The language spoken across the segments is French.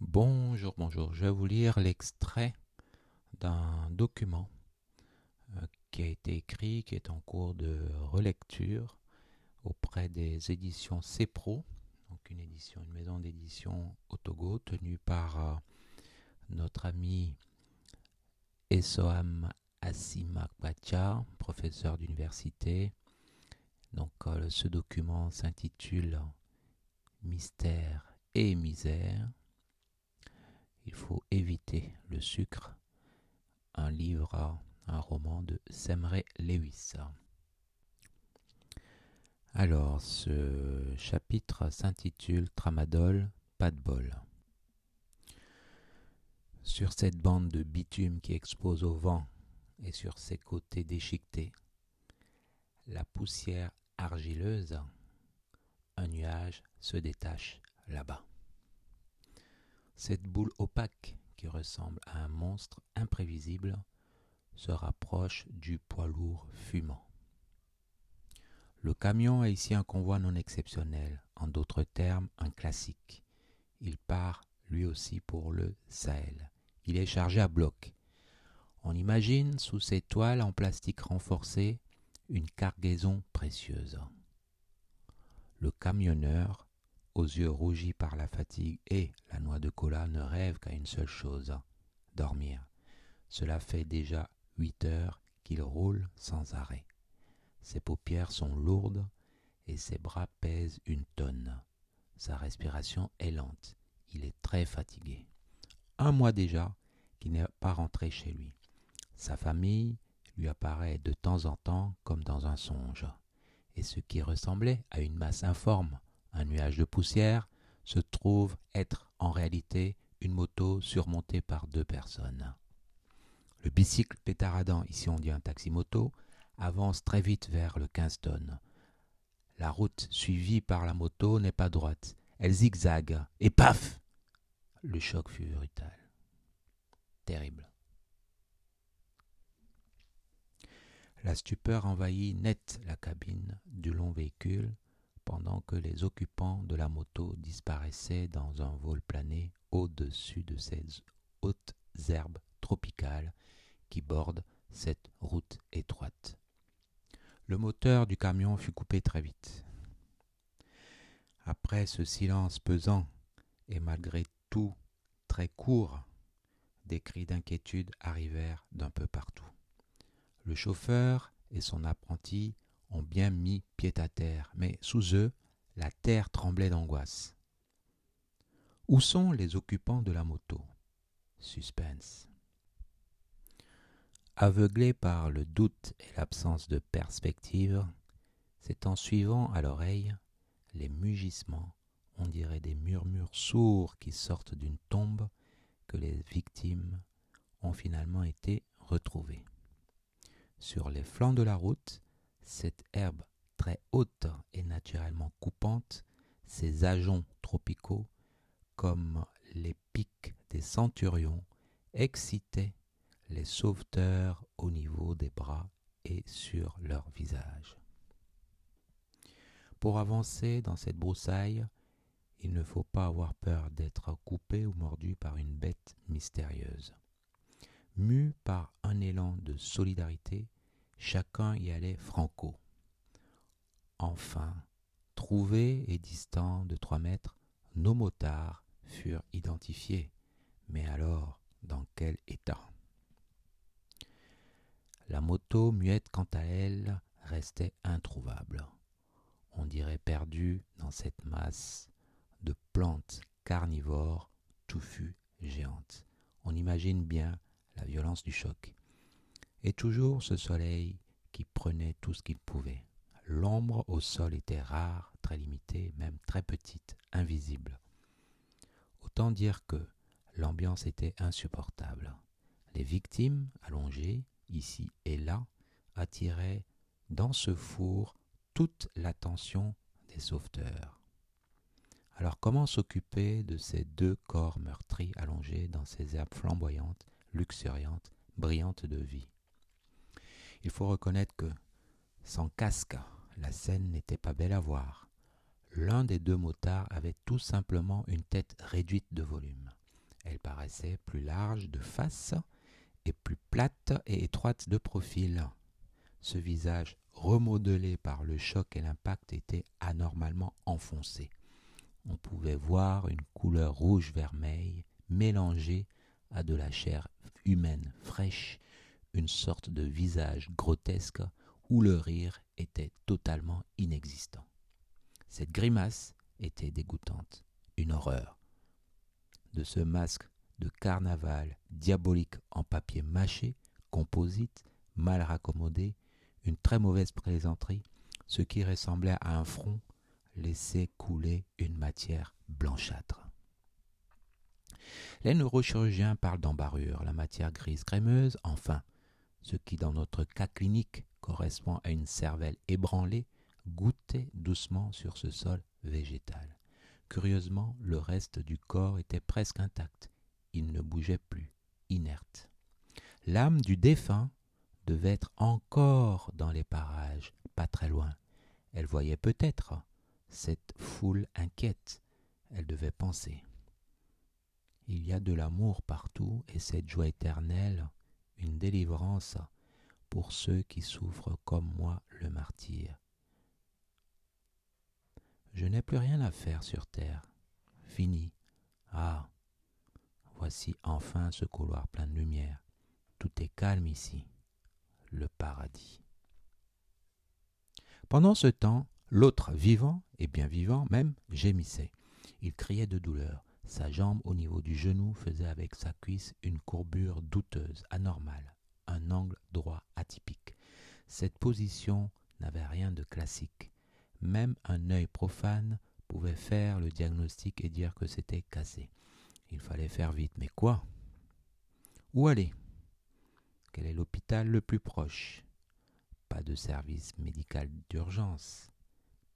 Bonjour, bonjour. Je vais vous lire l'extrait d'un document euh, qui a été écrit, qui est en cours de relecture auprès des éditions CEPRO, donc une édition, une maison d'édition au Togo tenue par euh, notre ami Essoam Asimakbacha, professeur d'université. Donc euh, ce document s'intitule Mystère et misère il faut éviter le sucre. Un livre, un roman de Semre Lewis. Alors, ce chapitre s'intitule Tramadol, pas de bol. Sur cette bande de bitume qui expose au vent et sur ses côtés déchiquetés, la poussière argileuse, un nuage se détache là-bas. Cette boule opaque, qui ressemble à un monstre imprévisible, se rapproche du poids lourd fumant. Le camion est ici un convoi non exceptionnel, en d'autres termes un classique. Il part lui aussi pour le Sahel. Il est chargé à bloc. On imagine sous ces toiles en plastique renforcé une cargaison précieuse. Le camionneur aux yeux rougis par la fatigue et la noix de cola, ne rêve qu'à une seule chose, dormir. Cela fait déjà huit heures qu'il roule sans arrêt. Ses paupières sont lourdes et ses bras pèsent une tonne. Sa respiration est lente. Il est très fatigué. Un mois déjà qu'il n'est pas rentré chez lui. Sa famille lui apparaît de temps en temps comme dans un songe. Et ce qui ressemblait à une masse informe un nuage de poussière, se trouve être en réalité une moto surmontée par deux personnes. Le bicycle pétaradant, ici on dit un taxi-moto, avance très vite vers le Kingston. La route suivie par la moto n'est pas droite, elle zigzague, et paf Le choc fut brutal. Terrible. La stupeur envahit net la cabine du long véhicule, pendant que les occupants de la moto disparaissaient dans un vol plané au-dessus de ces hautes herbes tropicales qui bordent cette route étroite. Le moteur du camion fut coupé très vite. Après ce silence pesant et malgré tout très court, des cris d'inquiétude arrivèrent d'un peu partout. Le chauffeur et son apprenti ont bien mis pied à terre, mais sous eux, la terre tremblait d'angoisse. Où sont les occupants de la moto? Suspense. Aveuglé par le doute et l'absence de perspective, c'est en suivant à l'oreille les mugissements, on dirait des murmures sourds qui sortent d'une tombe, que les victimes ont finalement été retrouvées. Sur les flancs de la route, cette herbe très haute et naturellement coupante, ces ajoncs tropicaux, comme les pics des centurions, excitaient les sauveteurs au niveau des bras et sur leur visage. Pour avancer dans cette broussaille, il ne faut pas avoir peur d'être coupé ou mordu par une bête mystérieuse. Mu par un élan de solidarité, chacun y allait franco. Enfin, trouvés et distants de trois mètres, nos motards furent identifiés. Mais alors, dans quel état? La moto, muette quant à elle, restait introuvable. On dirait perdue dans cette masse de plantes carnivores touffues géantes. On imagine bien la violence du choc. Et toujours ce soleil qui prenait tout ce qu'il pouvait. L'ombre au sol était rare, très limitée, même très petite, invisible. Autant dire que l'ambiance était insupportable. Les victimes, allongées, ici et là, attiraient dans ce four toute l'attention des sauveteurs. Alors comment s'occuper de ces deux corps meurtris allongés dans ces herbes flamboyantes, luxuriantes, brillantes de vie? Il faut reconnaître que, sans casque, la scène n'était pas belle à voir. L'un des deux motards avait tout simplement une tête réduite de volume. Elle paraissait plus large de face et plus plate et étroite de profil. Ce visage remodelé par le choc et l'impact était anormalement enfoncé. On pouvait voir une couleur rouge-vermeil mélangée à de la chair humaine fraîche, une sorte de visage grotesque où le rire était totalement inexistant. Cette grimace était dégoûtante, une horreur. De ce masque de carnaval diabolique en papier mâché, composite, mal raccommodé, une très mauvaise plaisanterie, ce qui ressemblait à un front laissait couler une matière blanchâtre. Les neurochirurgiens parlent d'embarrure, la matière grise crémeuse, enfin, ce qui dans notre cas clinique correspond à une cervelle ébranlée, goûtait doucement sur ce sol végétal. Curieusement, le reste du corps était presque intact. Il ne bougeait plus, inerte. L'âme du défunt devait être encore dans les parages, pas très loin. Elle voyait peut-être cette foule inquiète. Elle devait penser. Il y a de l'amour partout et cette joie éternelle, une délivrance pour ceux qui souffrent comme moi le martyr. Je n'ai plus rien à faire sur terre. Fini. Ah. Voici enfin ce couloir plein de lumière. Tout est calme ici. Le paradis. Pendant ce temps, l'autre vivant, et bien vivant même, gémissait. Il criait de douleur. Sa jambe au niveau du genou faisait avec sa cuisse une courbure douteuse, anormale, un angle droit atypique. Cette position n'avait rien de classique. Même un œil profane pouvait faire le diagnostic et dire que c'était cassé. Il fallait faire vite, mais quoi? Où aller? Quel est l'hôpital le plus proche? Pas de service médical d'urgence,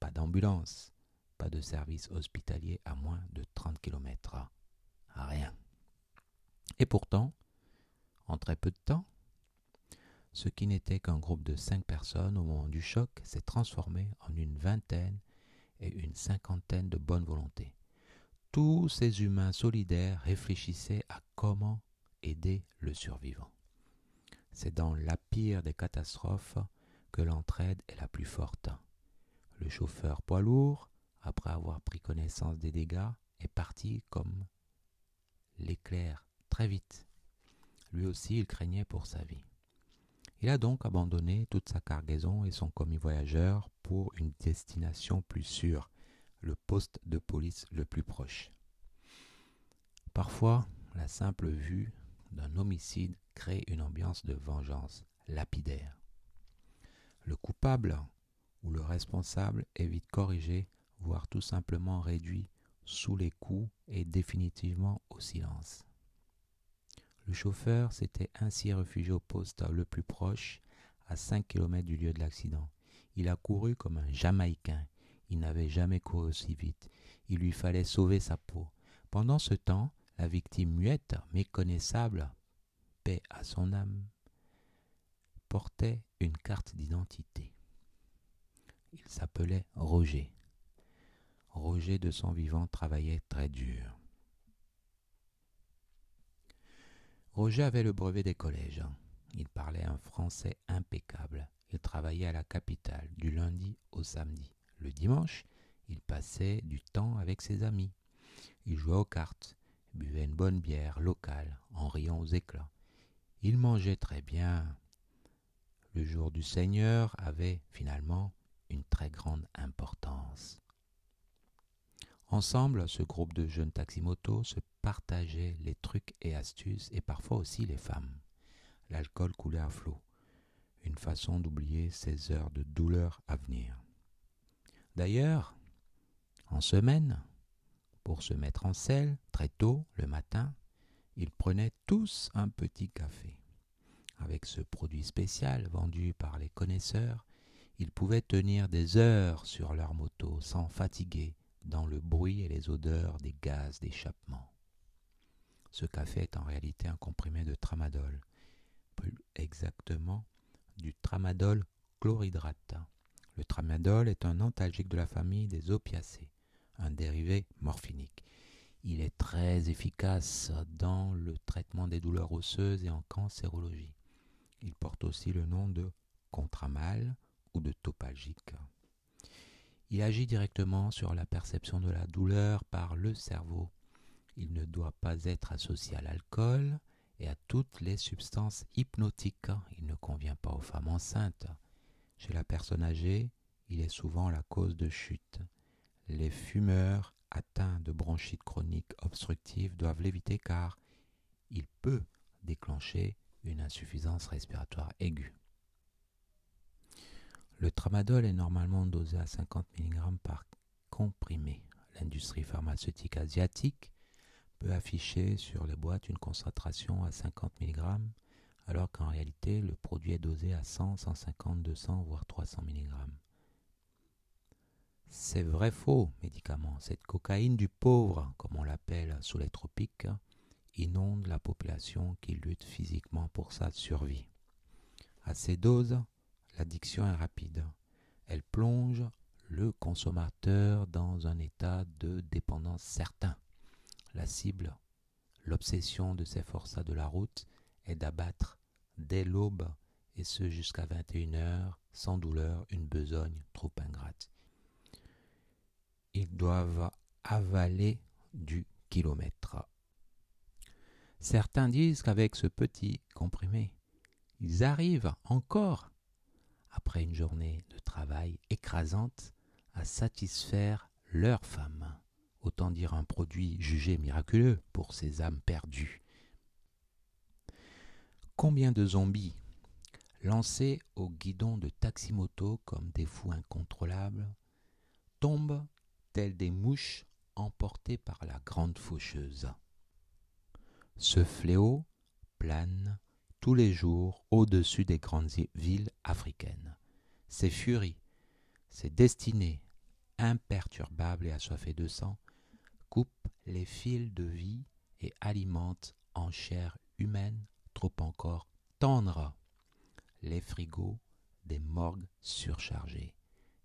pas d'ambulance, pas de service hospitalier à moins de 30 km. Rien. Et pourtant, en très peu de temps, ce qui n'était qu'un groupe de cinq personnes au moment du choc s'est transformé en une vingtaine et une cinquantaine de bonnes volontés. Tous ces humains solidaires réfléchissaient à comment aider le survivant. C'est dans la pire des catastrophes que l'entraide est la plus forte. Le chauffeur poids lourd, après avoir pris connaissance des dégâts, est parti comme l'éclair très vite. Lui aussi, il craignait pour sa vie. Il a donc abandonné toute sa cargaison et son commis voyageur pour une destination plus sûre, le poste de police le plus proche. Parfois, la simple vue d'un homicide crée une ambiance de vengeance lapidaire. Le coupable ou le responsable est vite corrigé, voire tout simplement réduit sous les coups et définitivement au silence. Le chauffeur s'était ainsi réfugié au poste le plus proche, à cinq kilomètres du lieu de l'accident. Il a couru comme un Jamaïcain. Il n'avait jamais couru aussi vite. Il lui fallait sauver sa peau. Pendant ce temps, la victime muette, méconnaissable, paix à son âme, portait une carte d'identité. Il s'appelait Roger. Roger de son vivant travaillait très dur. Roger avait le brevet des collèges. Il parlait un français impeccable. Il travaillait à la capitale du lundi au samedi. Le dimanche, il passait du temps avec ses amis. Il jouait aux cartes, buvait une bonne bière locale en riant aux éclats. Il mangeait très bien. Le jour du Seigneur avait finalement une très grande importance. Ensemble, ce groupe de jeunes taximotos se partageait les trucs et astuces et parfois aussi les femmes. L'alcool coulait à flot, une façon d'oublier ces heures de douleur à venir. D'ailleurs, en semaine, pour se mettre en selle, très tôt le matin, ils prenaient tous un petit café. Avec ce produit spécial vendu par les connaisseurs, ils pouvaient tenir des heures sur leur moto sans fatiguer dans le bruit et les odeurs des gaz d'échappement. Ce café est en réalité un comprimé de tramadol, plus exactement du tramadol chlorhydrate. Le tramadol est un antalgique de la famille des opiacés, un dérivé morphinique. Il est très efficace dans le traitement des douleurs osseuses et en cancérologie. Il porte aussi le nom de contramal ou de topalgique. Il agit directement sur la perception de la douleur par le cerveau. Il ne doit pas être associé à l'alcool et à toutes les substances hypnotiques. Il ne convient pas aux femmes enceintes. Chez la personne âgée, il est souvent la cause de chute. Les fumeurs atteints de bronchite chronique obstructive doivent l'éviter car il peut déclencher une insuffisance respiratoire aiguë. Le tramadol est normalement dosé à 50 mg par comprimé. L'industrie pharmaceutique asiatique peut afficher sur les boîtes une concentration à 50 mg alors qu'en réalité le produit est dosé à 100, 150, 200 voire 300 mg. C'est vrai faux médicament. Cette cocaïne du pauvre, comme on l'appelle sous les tropiques, inonde la population qui lutte physiquement pour sa survie. À ces doses, l'addiction est rapide. Elle plonge le consommateur dans un état de dépendance certain. La cible, l'obsession de ces forçats de la route est d'abattre dès l'aube et ce jusqu'à 21 heures sans douleur une besogne trop ingrate. Ils doivent avaler du kilomètre. Certains disent qu'avec ce petit comprimé, ils arrivent encore, après une journée de travail écrasante, à satisfaire leur femme. Autant dire un produit jugé miraculeux pour ces âmes perdues. Combien de zombies, lancés au guidon de taximoto comme des fous incontrôlables, tombent tels des mouches emportées par la grande faucheuse. Ce fléau plane tous les jours au-dessus des grandes villes africaines. Ses furies, ses destinées imperturbables et assoiffées de sang coupent les fils de vie et alimentent en chair humaine trop encore tendre les frigos des morgues surchargés.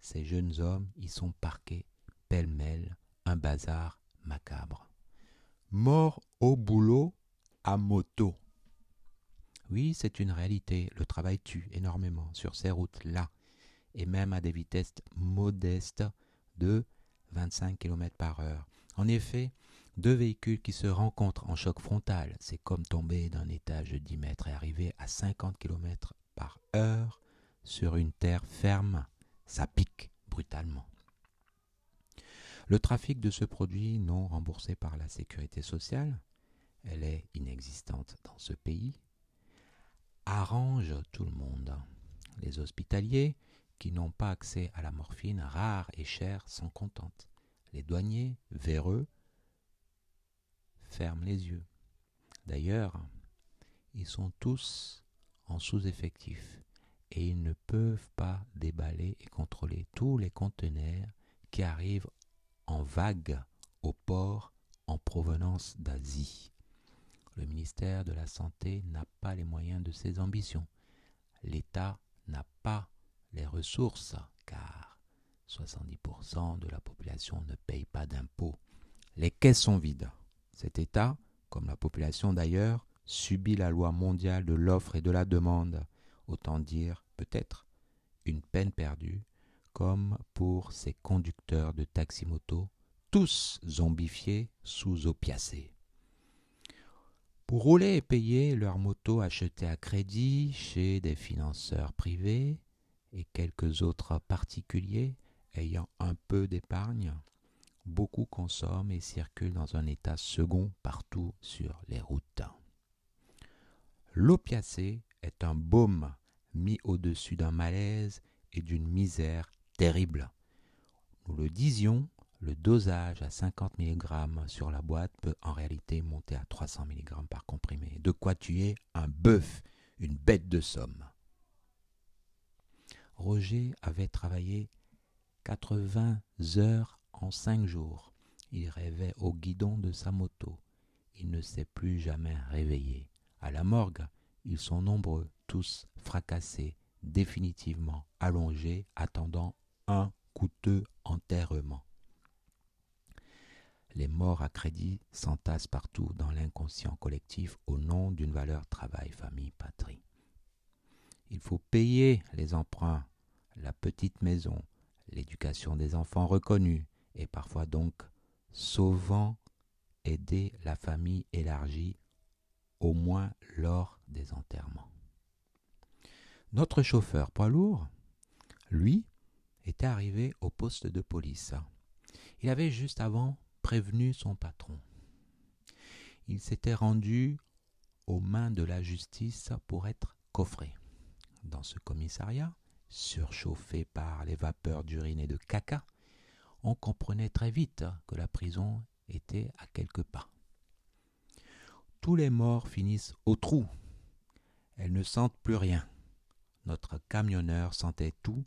Ces jeunes hommes y sont parqués pêle-mêle, un bazar macabre. Mort au boulot à moto. Oui, c'est une réalité. Le travail tue énormément sur ces routes-là, et même à des vitesses modestes de 25 km par heure. En effet, deux véhicules qui se rencontrent en choc frontal, c'est comme tomber d'un étage de 10 mètres et arriver à 50 km par heure sur une terre ferme. Ça pique brutalement. Le trafic de ce produit non remboursé par la sécurité sociale elle est inexistante dans ce pays, arrange tout le monde. Les hospitaliers, qui n'ont pas accès à la morphine rare et chère, sont contents. Les douaniers, véreux, ferment les yeux. D'ailleurs, ils sont tous en sous-effectif et ils ne peuvent pas déballer et contrôler tous les conteneurs qui arrivent en vague au port en provenance d'Asie. Le ministère de la Santé n'a pas les moyens de ses ambitions. L'État n'a pas les ressources, car 70% de la population ne paye pas d'impôts. Les caisses sont vides. Cet État, comme la population d'ailleurs, subit la loi mondiale de l'offre et de la demande. Autant dire, peut-être, une peine perdue, comme pour ces conducteurs de taxi-moto, tous zombifiés sous opiacés. Pour rouler et payer leur moto achetée à crédit chez des financeurs privés et quelques autres particuliers ayant un peu d'épargne, beaucoup consomment et circulent dans un état second partout sur les routes. L'opiacé est un baume mis au-dessus d'un malaise et d'une misère terrible. Nous le disions, le dosage à 50 mg sur la boîte peut en réalité monter à 300 mg par comprimé. De quoi tuer un bœuf, une bête de somme. Roger avait travaillé 80 heures en 5 jours. Il rêvait au guidon de sa moto. Il ne s'est plus jamais réveillé. À la morgue, ils sont nombreux, tous fracassés, définitivement allongés, attendant un coûteux enterrement. Les morts à crédit s'entassent partout dans l'inconscient collectif au nom d'une valeur travail, famille, patrie. Il faut payer les emprunts, la petite maison, l'éducation des enfants reconnus, et parfois donc sauvant aider la famille élargie, au moins lors des enterrements. Notre chauffeur poids lourd, lui, était arrivé au poste de police. Il avait juste avant prévenu son patron. Il s'était rendu aux mains de la justice pour être coffré. Dans ce commissariat, surchauffé par les vapeurs d'urine et de caca, on comprenait très vite que la prison était à quelques pas. Tous les morts finissent au trou. Elles ne sentent plus rien. Notre camionneur sentait tout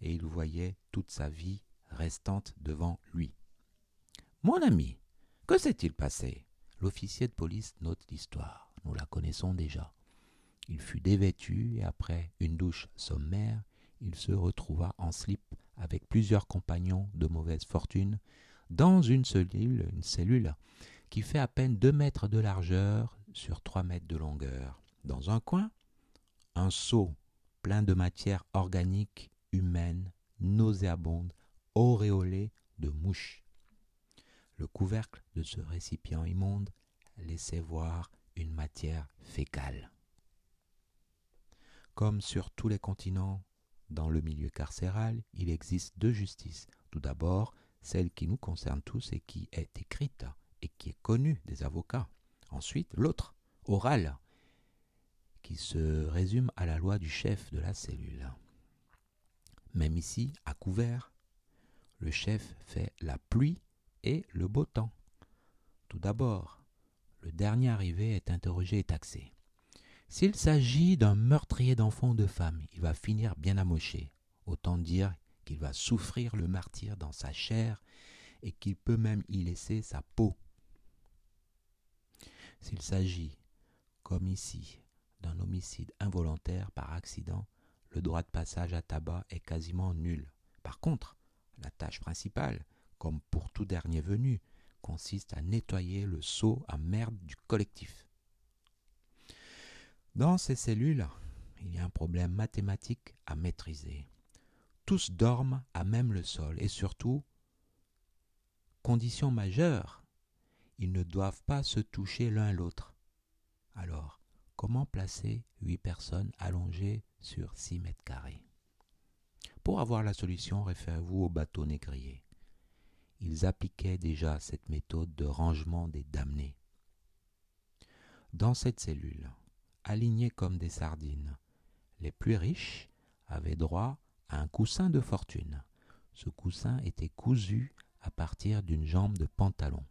et il voyait toute sa vie restante devant lui. Mon ami, que s'est-il passé? L'officier de police note l'histoire. Nous la connaissons déjà. Il fut dévêtu et après une douche sommaire, il se retrouva en slip avec plusieurs compagnons de mauvaise fortune dans une cellule, une cellule qui fait à peine deux mètres de largeur sur trois mètres de longueur. Dans un coin, un seau plein de matière organique, humaine, nauséabonde, auréolée de mouches. Le couvercle de ce récipient immonde laissait voir une matière fécale. Comme sur tous les continents, dans le milieu carcéral, il existe deux justices. Tout d'abord, celle qui nous concerne tous et qui est écrite et qui est connue des avocats. Ensuite, l'autre, orale, qui se résume à la loi du chef de la cellule. Même ici, à couvert, le chef fait la pluie et le beau temps. Tout d'abord, le dernier arrivé est interrogé et taxé. S'il s'agit d'un meurtrier d'enfants ou de femmes, il va finir bien amoché. Autant dire qu'il va souffrir le martyr dans sa chair et qu'il peut même y laisser sa peau. S'il s'agit, comme ici, d'un homicide involontaire par accident, le droit de passage à tabac est quasiment nul. Par contre, la tâche principale, comme pour tout dernier venu, consiste à nettoyer le seau à merde du collectif. Dans ces cellules, il y a un problème mathématique à maîtriser. Tous dorment à même le sol et surtout, condition majeure, ils ne doivent pas se toucher l'un l'autre. Alors, comment placer huit personnes allongées sur six mètres carrés? Pour avoir la solution, référez-vous au bateau négrier ils appliquaient déjà cette méthode de rangement des damnés. Dans cette cellule, alignés comme des sardines, les plus riches avaient droit à un coussin de fortune. Ce coussin était cousu à partir d'une jambe de pantalon.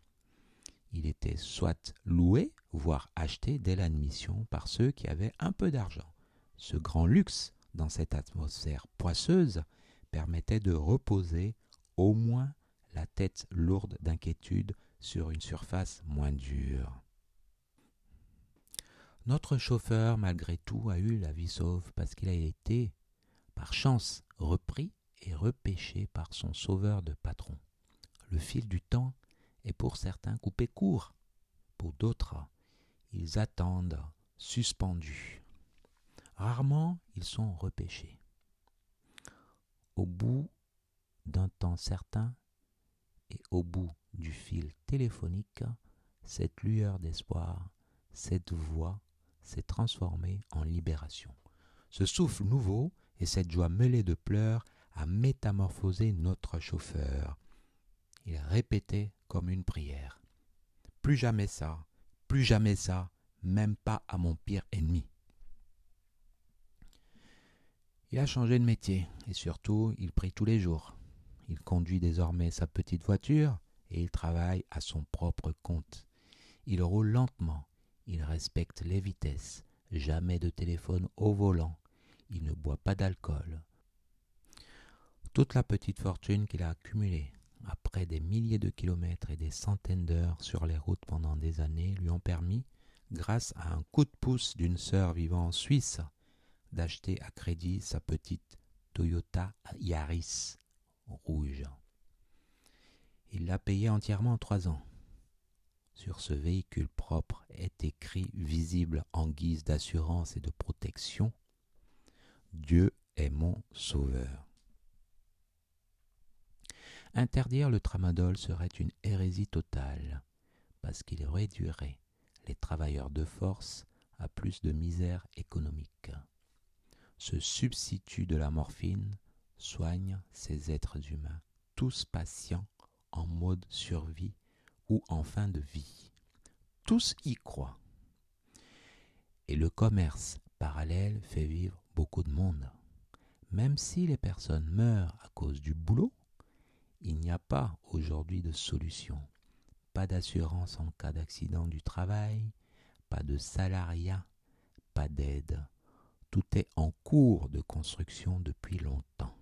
Il était soit loué, voire acheté dès l'admission par ceux qui avaient un peu d'argent. Ce grand luxe, dans cette atmosphère poisseuse, permettait de reposer au moins la tête lourde d'inquiétude sur une surface moins dure. Notre chauffeur, malgré tout, a eu la vie sauve parce qu'il a été, par chance, repris et repêché par son sauveur de patron. Le fil du temps est pour certains coupé court, pour d'autres, ils attendent suspendus. Rarement ils sont repêchés. Au bout d'un temps certain, et au bout du fil téléphonique, cette lueur d'espoir, cette voix s'est transformée en libération. Ce souffle nouveau et cette joie mêlée de pleurs a métamorphosé notre chauffeur. Il répétait comme une prière. Plus jamais ça, plus jamais ça, même pas à mon pire ennemi. Il a changé de métier et surtout il prie tous les jours. Il conduit désormais sa petite voiture et il travaille à son propre compte. Il roule lentement, il respecte les vitesses, jamais de téléphone au volant, il ne boit pas d'alcool. Toute la petite fortune qu'il a accumulée après des milliers de kilomètres et des centaines d'heures sur les routes pendant des années lui ont permis, grâce à un coup de pouce d'une sœur vivant en Suisse, d'acheter à crédit sa petite Toyota Yaris rouge. Il l'a payé entièrement en trois ans. sur ce véhicule propre est écrit visible en guise d'assurance et de protection Dieu est mon sauveur. Interdire le tramadol serait une hérésie totale, parce qu'il réduirait les travailleurs de force à plus de misère économique. Ce substitut de la morphine soigne ces êtres humains, tous patients en mode survie ou en fin de vie. Tous y croient. Et le commerce parallèle fait vivre beaucoup de monde. Même si les personnes meurent à cause du boulot, il n'y a pas aujourd'hui de solution. Pas d'assurance en cas d'accident du travail, pas de salariat, pas d'aide. Tout est en cours de construction depuis longtemps.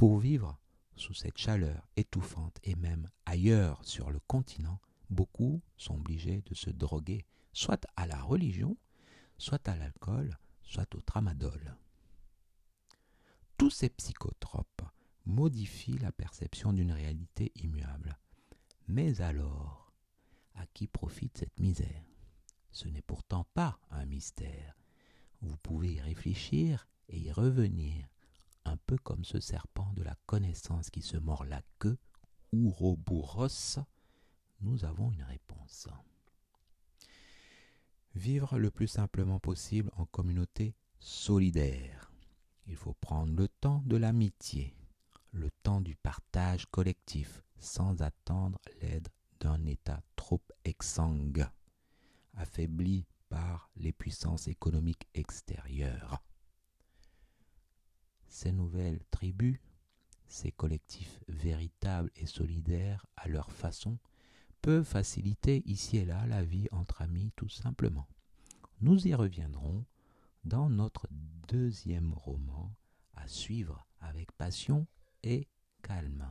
Pour vivre sous cette chaleur étouffante et même ailleurs sur le continent, beaucoup sont obligés de se droguer, soit à la religion, soit à l'alcool, soit au tramadol. Tous ces psychotropes modifient la perception d'une réalité immuable. Mais alors, à qui profite cette misère? Ce n'est pourtant pas un mystère. Vous pouvez y réfléchir et y revenir, un peu comme ce serpent de la connaissance qui se mord la queue, Ouroboros. Nous avons une réponse. Vivre le plus simplement possible en communauté solidaire. Il faut prendre le temps de l'amitié, le temps du partage collectif, sans attendre l'aide d'un État trop exsangue, affaibli par les puissances économiques extérieures. Ces nouvelles tribus, ces collectifs véritables et solidaires à leur façon, peuvent faciliter ici et là la vie entre amis tout simplement. Nous y reviendrons dans notre deuxième roman à suivre avec passion et calme.